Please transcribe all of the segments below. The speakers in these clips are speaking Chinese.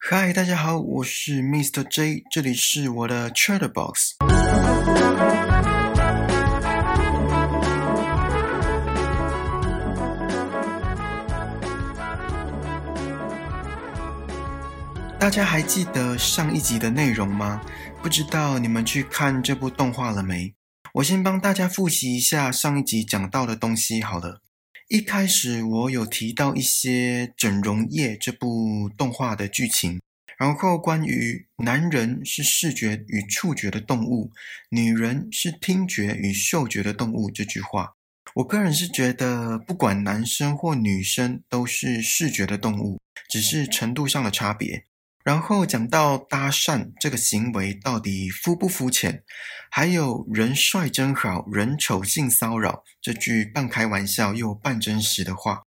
嗨，大家好，我是 Mr. J，这里是我的 Chatterbox。大家还记得上一集的内容吗？不知道你们去看这部动画了没？我先帮大家复习一下上一集讲到的东西好了。一开始我有提到一些《整容液》这部动画的剧情，然后关于男人是视觉与触觉的动物，女人是听觉与嗅觉的动物这句话，我个人是觉得，不管男生或女生都是视觉的动物，只是程度上的差别。然后讲到搭讪这个行为到底肤不肤浅，还有“人帅真好，人丑性骚扰”这句半开玩笑又半真实的话，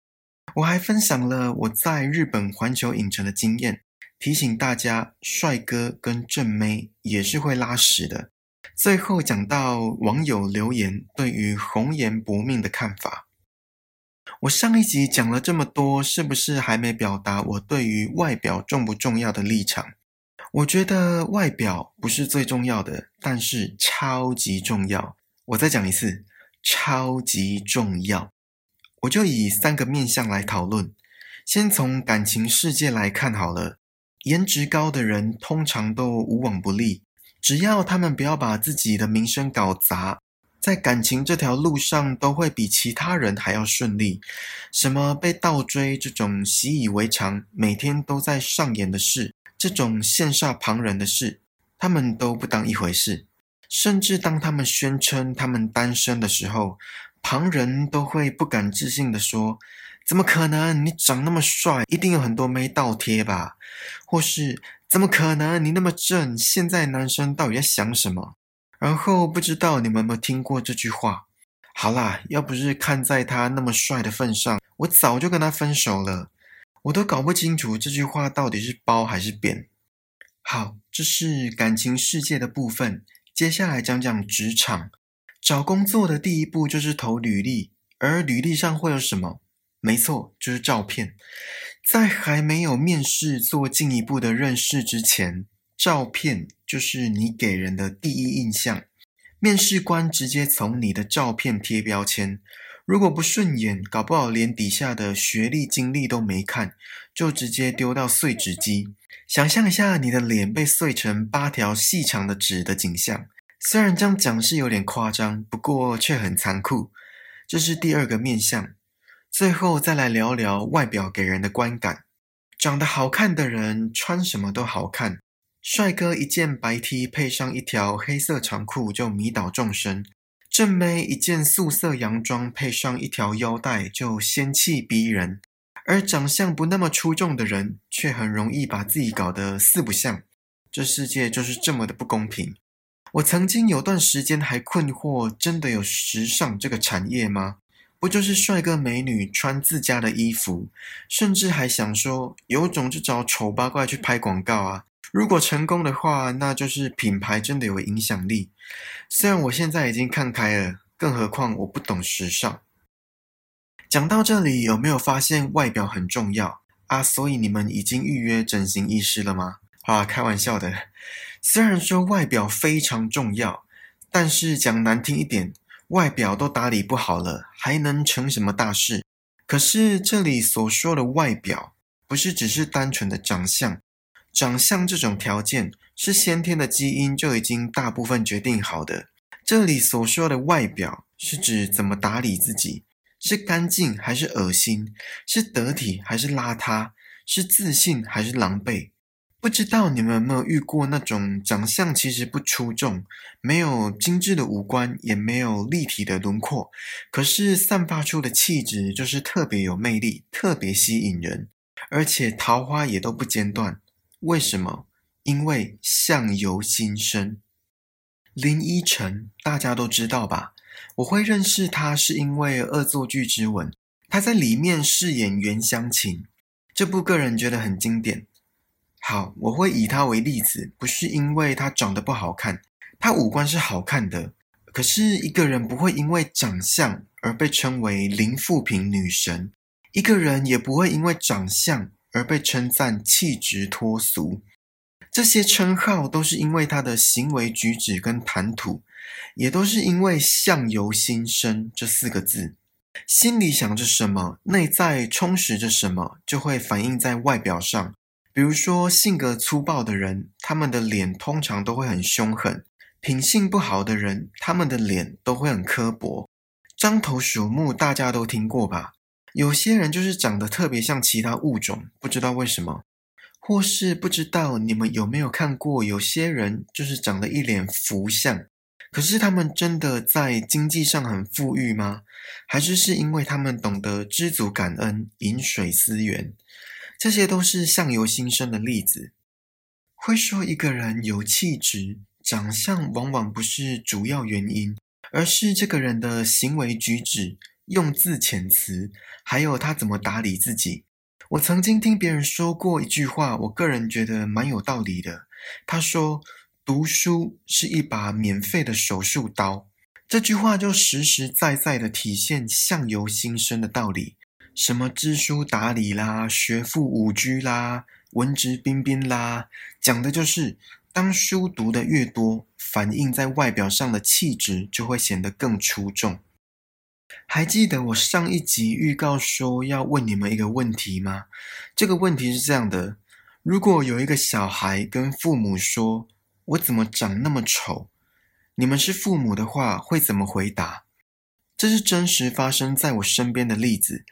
我还分享了我在日本环球影城的经验，提醒大家，帅哥跟正妹也是会拉屎的。最后讲到网友留言对于红颜薄命的看法。我上一集讲了这么多，是不是还没表达我对于外表重不重要的立场？我觉得外表不是最重要的，但是超级重要。我再讲一次，超级重要。我就以三个面向来讨论。先从感情世界来看好了，颜值高的人通常都无往不利，只要他们不要把自己的名声搞砸。在感情这条路上，都会比其他人还要顺利。什么被倒追这种习以为常、每天都在上演的事，这种羡煞旁人的事，他们都不当一回事。甚至当他们宣称他们单身的时候，旁人都会不敢置信的说：“怎么可能？你长那么帅，一定有很多妹倒贴吧？”或是“怎么可能？你那么正，现在男生到底在想什么？”然后不知道你们有没有听过这句话？好啦，要不是看在他那么帅的份上，我早就跟他分手了。我都搞不清楚这句话到底是褒还是贬。好，这是感情世界的部分。接下来讲讲职场。找工作的第一步就是投履历，而履历上会有什么？没错，就是照片。在还没有面试做进一步的认识之前。照片就是你给人的第一印象，面试官直接从你的照片贴标签，如果不顺眼，搞不好连底下的学历经历都没看，就直接丢到碎纸机。想象一下你的脸被碎成八条细长的纸的景象，虽然这样讲是有点夸张，不过却很残酷。这是第二个面相，最后再来聊聊外表给人的观感，长得好看的人穿什么都好看。帅哥一件白 T 配上一条黑色长裤就迷倒众生，正妹一件素色洋装配上一条腰带就仙气逼人，而长相不那么出众的人却很容易把自己搞得四不像。这世界就是这么的不公平。我曾经有段时间还困惑，真的有时尚这个产业吗？不就是帅哥美女穿自家的衣服，甚至还想说有种就找丑八怪去拍广告啊！如果成功的话，那就是品牌真的有影响力。虽然我现在已经看开了，更何况我不懂时尚。讲到这里，有没有发现外表很重要啊？所以你们已经预约整形医师了吗？啊，开玩笑的。虽然说外表非常重要，但是讲难听一点，外表都打理不好了，还能成什么大事？可是这里所说的外表，不是只是单纯的长相。长相这种条件是先天的基因就已经大部分决定好的。这里所说的外表是指怎么打理自己，是干净还是恶心，是得体还是邋遢，是自信还是狼狈。不知道你们有没有遇过那种长相其实不出众，没有精致的五官，也没有立体的轮廓，可是散发出的气质就是特别有魅力，特别吸引人，而且桃花也都不间断。为什么？因为相由心生。林依晨大家都知道吧？我会认识他是因为《恶作剧之吻》，他在里面饰演袁湘琴，这部个人觉得很经典。好，我会以他为例子，不是因为他长得不好看，他五官是好看的。可是一个人不会因为长相而被称为林富平女神，一个人也不会因为长相。而被称赞气质脱俗。这些称号都是因为他的行为举止跟谈吐，也都是因为“相由心生”这四个字。心里想着什么，内在充实着什么，就会反映在外表上。比如说，性格粗暴的人，他们的脸通常都会很凶狠；品性不好的人，他们的脸都会很刻薄。獐头鼠目，大家都听过吧？有些人就是长得特别像其他物种，不知道为什么。或是不知道你们有没有看过，有些人就是长得一脸福相，可是他们真的在经济上很富裕吗？还是是因为他们懂得知足感恩、饮水思源？这些都是相由心生的例子。会说一个人有气质，长相往往不是主要原因，而是这个人的行为举止、用字遣词，还有他怎么打理自己。我曾经听别人说过一句话，我个人觉得蛮有道理的。他说：“读书是一把免费的手术刀。”这句话就实实在在的体现相由心生的道理。什么知书达理啦，学富五车啦，文质彬彬啦，讲的就是当书读的越多，反映在外表上的气质就会显得更出众。还记得我上一集预告说要问你们一个问题吗？这个问题是这样的：如果有一个小孩跟父母说“我怎么长那么丑”，你们是父母的话会怎么回答？这是真实发生在我身边的例子。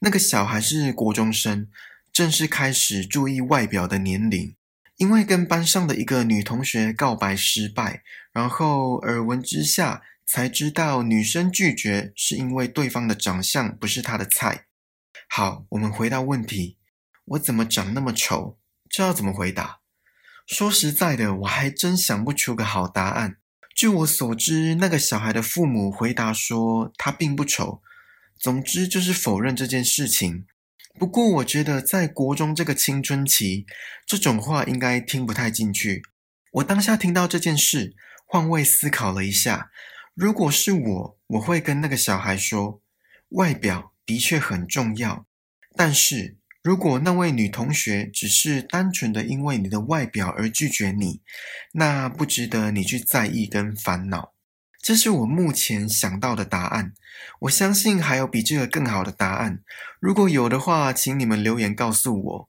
那个小孩是国中生，正是开始注意外表的年龄，因为跟班上的一个女同学告白失败，然后耳闻之下。才知道女生拒绝是因为对方的长相不是她的菜。好，我们回到问题，我怎么长那么丑？这要怎么回答？说实在的，我还真想不出个好答案。据我所知，那个小孩的父母回答说他并不丑，总之就是否认这件事情。不过我觉得在国中这个青春期，这种话应该听不太进去。我当下听到这件事，换位思考了一下。如果是我，我会跟那个小孩说，外表的确很重要，但是如果那位女同学只是单纯的因为你的外表而拒绝你，那不值得你去在意跟烦恼。这是我目前想到的答案。我相信还有比这个更好的答案。如果有的话，请你们留言告诉我。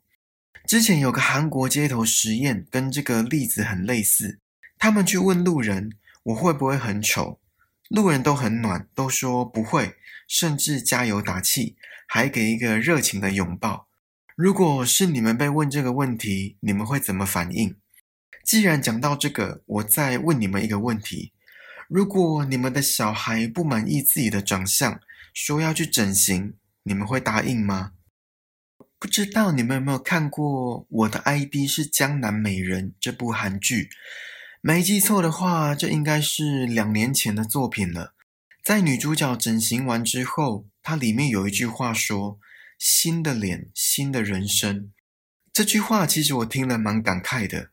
之前有个韩国街头实验，跟这个例子很类似。他们去问路人，我会不会很丑？路人都很暖，都说不会，甚至加油打气，还给一个热情的拥抱。如果是你们被问这个问题，你们会怎么反应？既然讲到这个，我再问你们一个问题：如果你们的小孩不满意自己的长相，说要去整形，你们会答应吗？不知道你们有没有看过《我的 ID 是江南美人》这部韩剧？没记错的话，这应该是两年前的作品了。在女主角整形完之后，它里面有一句话说：“新的脸，新的人生。”这句话其实我听了蛮感慨的。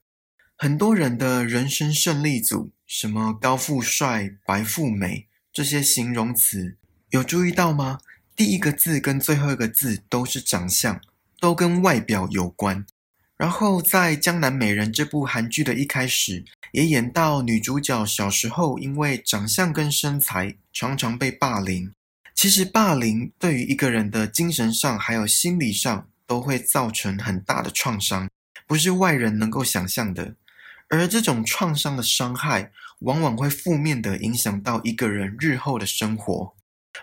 很多人的人生胜利组，什么高富帅、白富美这些形容词，有注意到吗？第一个字跟最后一个字都是长相，都跟外表有关。然后在《江南美人》这部韩剧的一开始，也演到女主角小时候因为长相跟身材常常被霸凌。其实霸凌对于一个人的精神上还有心理上都会造成很大的创伤，不是外人能够想象的。而这种创伤的伤害，往往会负面的影响到一个人日后的生活，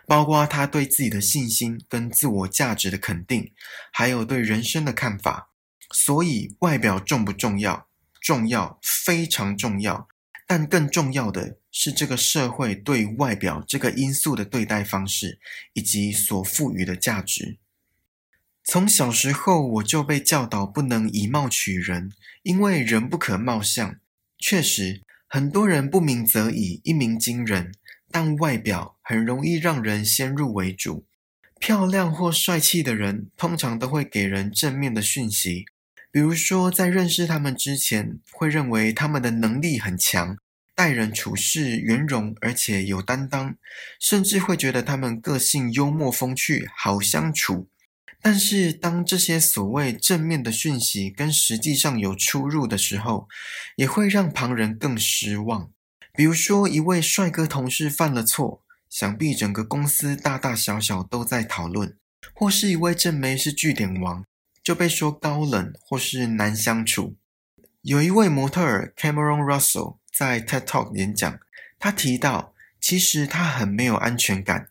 包括他对自己的信心跟自我价值的肯定，还有对人生的看法。所以，外表重不重要？重要，非常重要。但更重要的是，这个社会对外表这个因素的对待方式，以及所赋予的价值。从小时候我就被教导不能以貌取人，因为人不可貌相。确实，很多人不鸣则已，一鸣惊人，但外表很容易让人先入为主。漂亮或帅气的人，通常都会给人正面的讯息。比如说，在认识他们之前，会认为他们的能力很强，待人处事圆融，而且有担当，甚至会觉得他们个性幽默风趣，好相处。但是当这些所谓正面的讯息跟实际上有出入的时候，也会让旁人更失望。比如说，一位帅哥同事犯了错，想必整个公司大大小小都在讨论；或是一位正妹是据点王，就被说高冷或是难相处。有一位模特儿 Cameron Russell 在 TED Talk 演讲，他提到，其实他很没有安全感。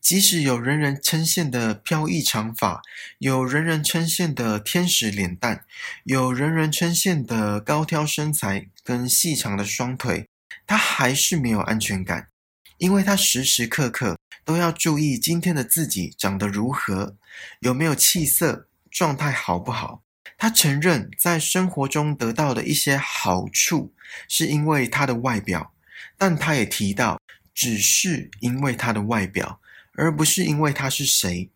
即使有人人称羡的飘逸长发，有人人称羡的天使脸蛋，有人人称羡的高挑身材跟细长的双腿，他还是没有安全感，因为他时时刻刻都要注意今天的自己长得如何，有没有气色，状态好不好。他承认在生活中得到的一些好处是因为他的外表，但他也提到，只是因为他的外表。而不是因为他是谁。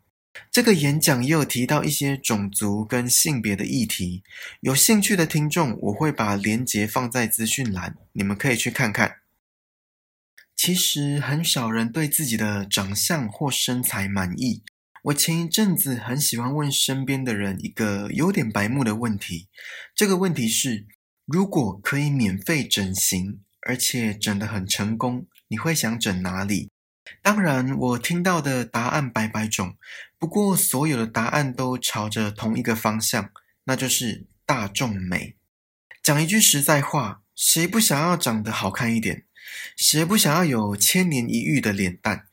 这个演讲也有提到一些种族跟性别的议题。有兴趣的听众，我会把链接放在资讯栏，你们可以去看看。其实很少人对自己的长相或身材满意。我前一阵子很喜欢问身边的人一个有点白目的问题。这个问题是：如果可以免费整形，而且整得很成功，你会想整哪里？当然，我听到的答案百百种，不过所有的答案都朝着同一个方向，那就是大众美。讲一句实在话，谁不想要长得好看一点？谁不想要有千年一遇的脸蛋？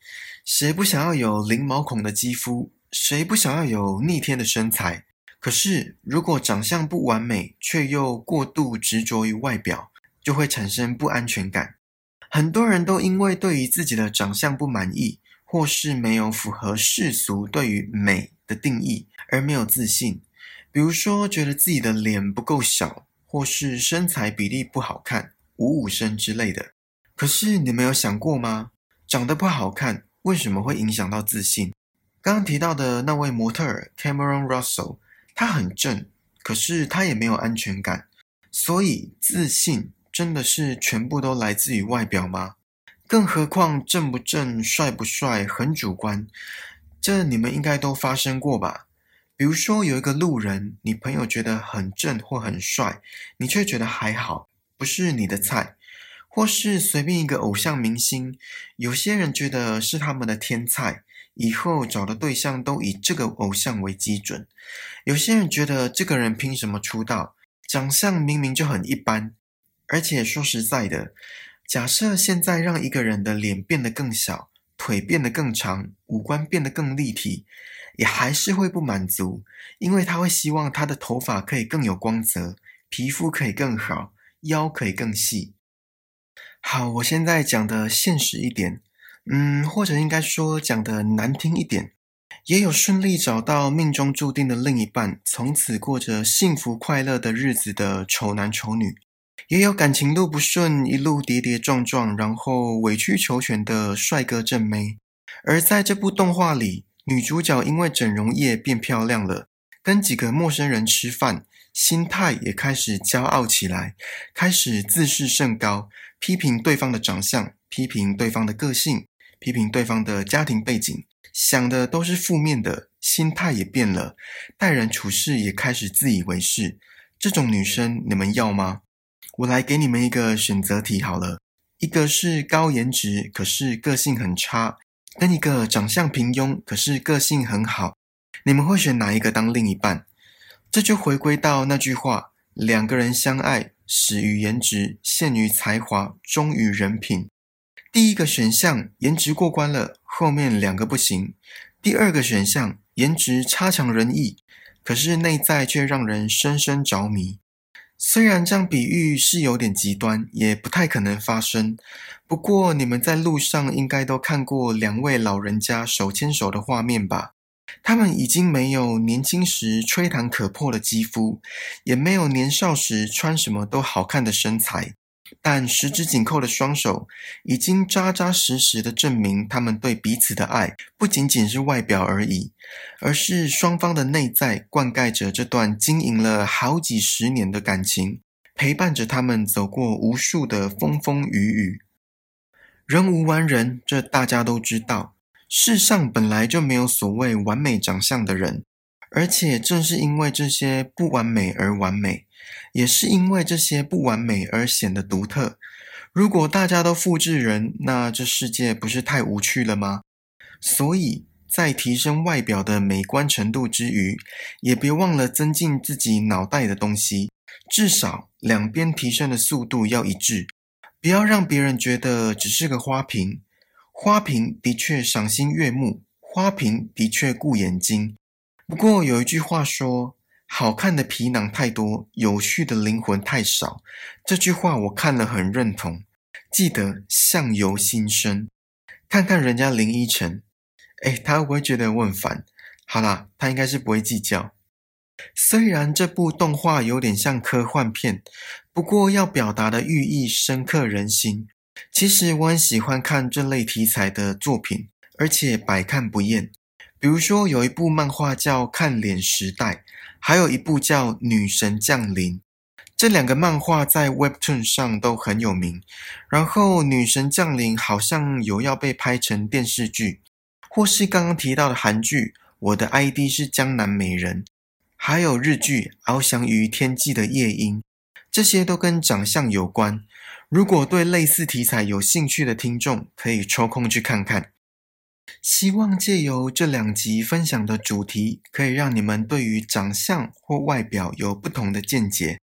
谁不想要有零毛孔的肌肤？谁不想要有逆天的身材？可是，如果长相不完美，却又过度执着于外表，就会产生不安全感。很多人都因为对于自己的长相不满意，或是没有符合世俗对于美的定义而没有自信。比如说，觉得自己的脸不够小，或是身材比例不好看、五五身之类的。可是你没有想过吗？长得不好看为什么会影响到自信？刚刚提到的那位模特儿 Cameron Russell，他很正，可是他也没有安全感，所以自信。真的是全部都来自于外表吗？更何况正不正、帅不帅很主观，这你们应该都发生过吧？比如说有一个路人，你朋友觉得很正或很帅，你却觉得还好，不是你的菜；或是随便一个偶像明星，有些人觉得是他们的天菜，以后找的对象都以这个偶像为基准；有些人觉得这个人凭什么出道？长相明明就很一般。而且说实在的，假设现在让一个人的脸变得更小，腿变得更长，五官变得更立体，也还是会不满足，因为他会希望他的头发可以更有光泽，皮肤可以更好，腰可以更细。好，我现在讲的现实一点，嗯，或者应该说讲的难听一点，也有顺利找到命中注定的另一半，从此过着幸福快乐的日子的丑男丑女。也有感情路不顺，一路跌跌撞撞，然后委曲求全的帅哥正妹。而在这部动画里，女主角因为整容液变漂亮了，跟几个陌生人吃饭，心态也开始骄傲起来，开始自视甚高，批评对方的长相，批评对方的个性，批评对方的家庭背景，想的都是负面的，心态也变了，待人处事也开始自以为是。这种女生，你们要吗？我来给你们一个选择题好了，一个是高颜值可是个性很差，跟一个长相平庸可是个性很好，你们会选哪一个当另一半？这就回归到那句话：两个人相爱，始于颜值，陷于才华，忠于人品。第一个选项颜值过关了，后面两个不行；第二个选项颜值差强人意，可是内在却让人深深着迷。虽然这样比喻是有点极端，也不太可能发生。不过你们在路上应该都看过两位老人家手牵手的画面吧？他们已经没有年轻时吹弹可破的肌肤，也没有年少时穿什么都好看的身材。但十指紧扣的双手，已经扎扎实实的证明，他们对彼此的爱不仅仅是外表而已，而是双方的内在灌溉着这段经营了好几十年的感情，陪伴着他们走过无数的风风雨雨。人无完人，这大家都知道。世上本来就没有所谓完美长相的人，而且正是因为这些不完美而完美，也是因为这些不完美而显得独特。如果大家都复制人，那这世界不是太无趣了吗？所以在提升外表的美观程度之余，也别忘了增进自己脑袋的东西，至少两边提升的速度要一致，不要让别人觉得只是个花瓶。花瓶的确赏心悦目，花瓶的确顾眼睛。不过有一句话说：“好看的皮囊太多，有趣的灵魂太少。”这句话我看了很认同。记得相由心生，看看人家林依晨，哎，他会不会觉得我很烦？好啦，他应该是不会计较。虽然这部动画有点像科幻片，不过要表达的寓意深刻人心。其实我很喜欢看这类题材的作品，而且百看不厌。比如说，有一部漫画叫《看脸时代》，还有一部叫《女神降临》。这两个漫画在 Webtoon 上都很有名。然后，《女神降临》好像有要被拍成电视剧，或是刚刚提到的韩剧《我的 ID 是江南美人》，还有日剧《翱翔于天际的夜莺》，这些都跟长相有关。如果对类似题材有兴趣的听众，可以抽空去看看。希望借由这两集分享的主题，可以让你们对于长相或外表有不同的见解。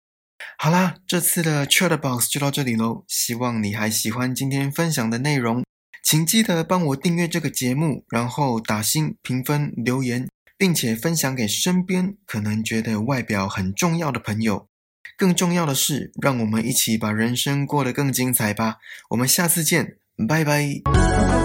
好啦，这次的 Chat Box 就到这里喽。希望你还喜欢今天分享的内容，请记得帮我订阅这个节目，然后打星评分留言，并且分享给身边可能觉得外表很重要的朋友。更重要的是，让我们一起把人生过得更精彩吧。我们下次见，拜拜。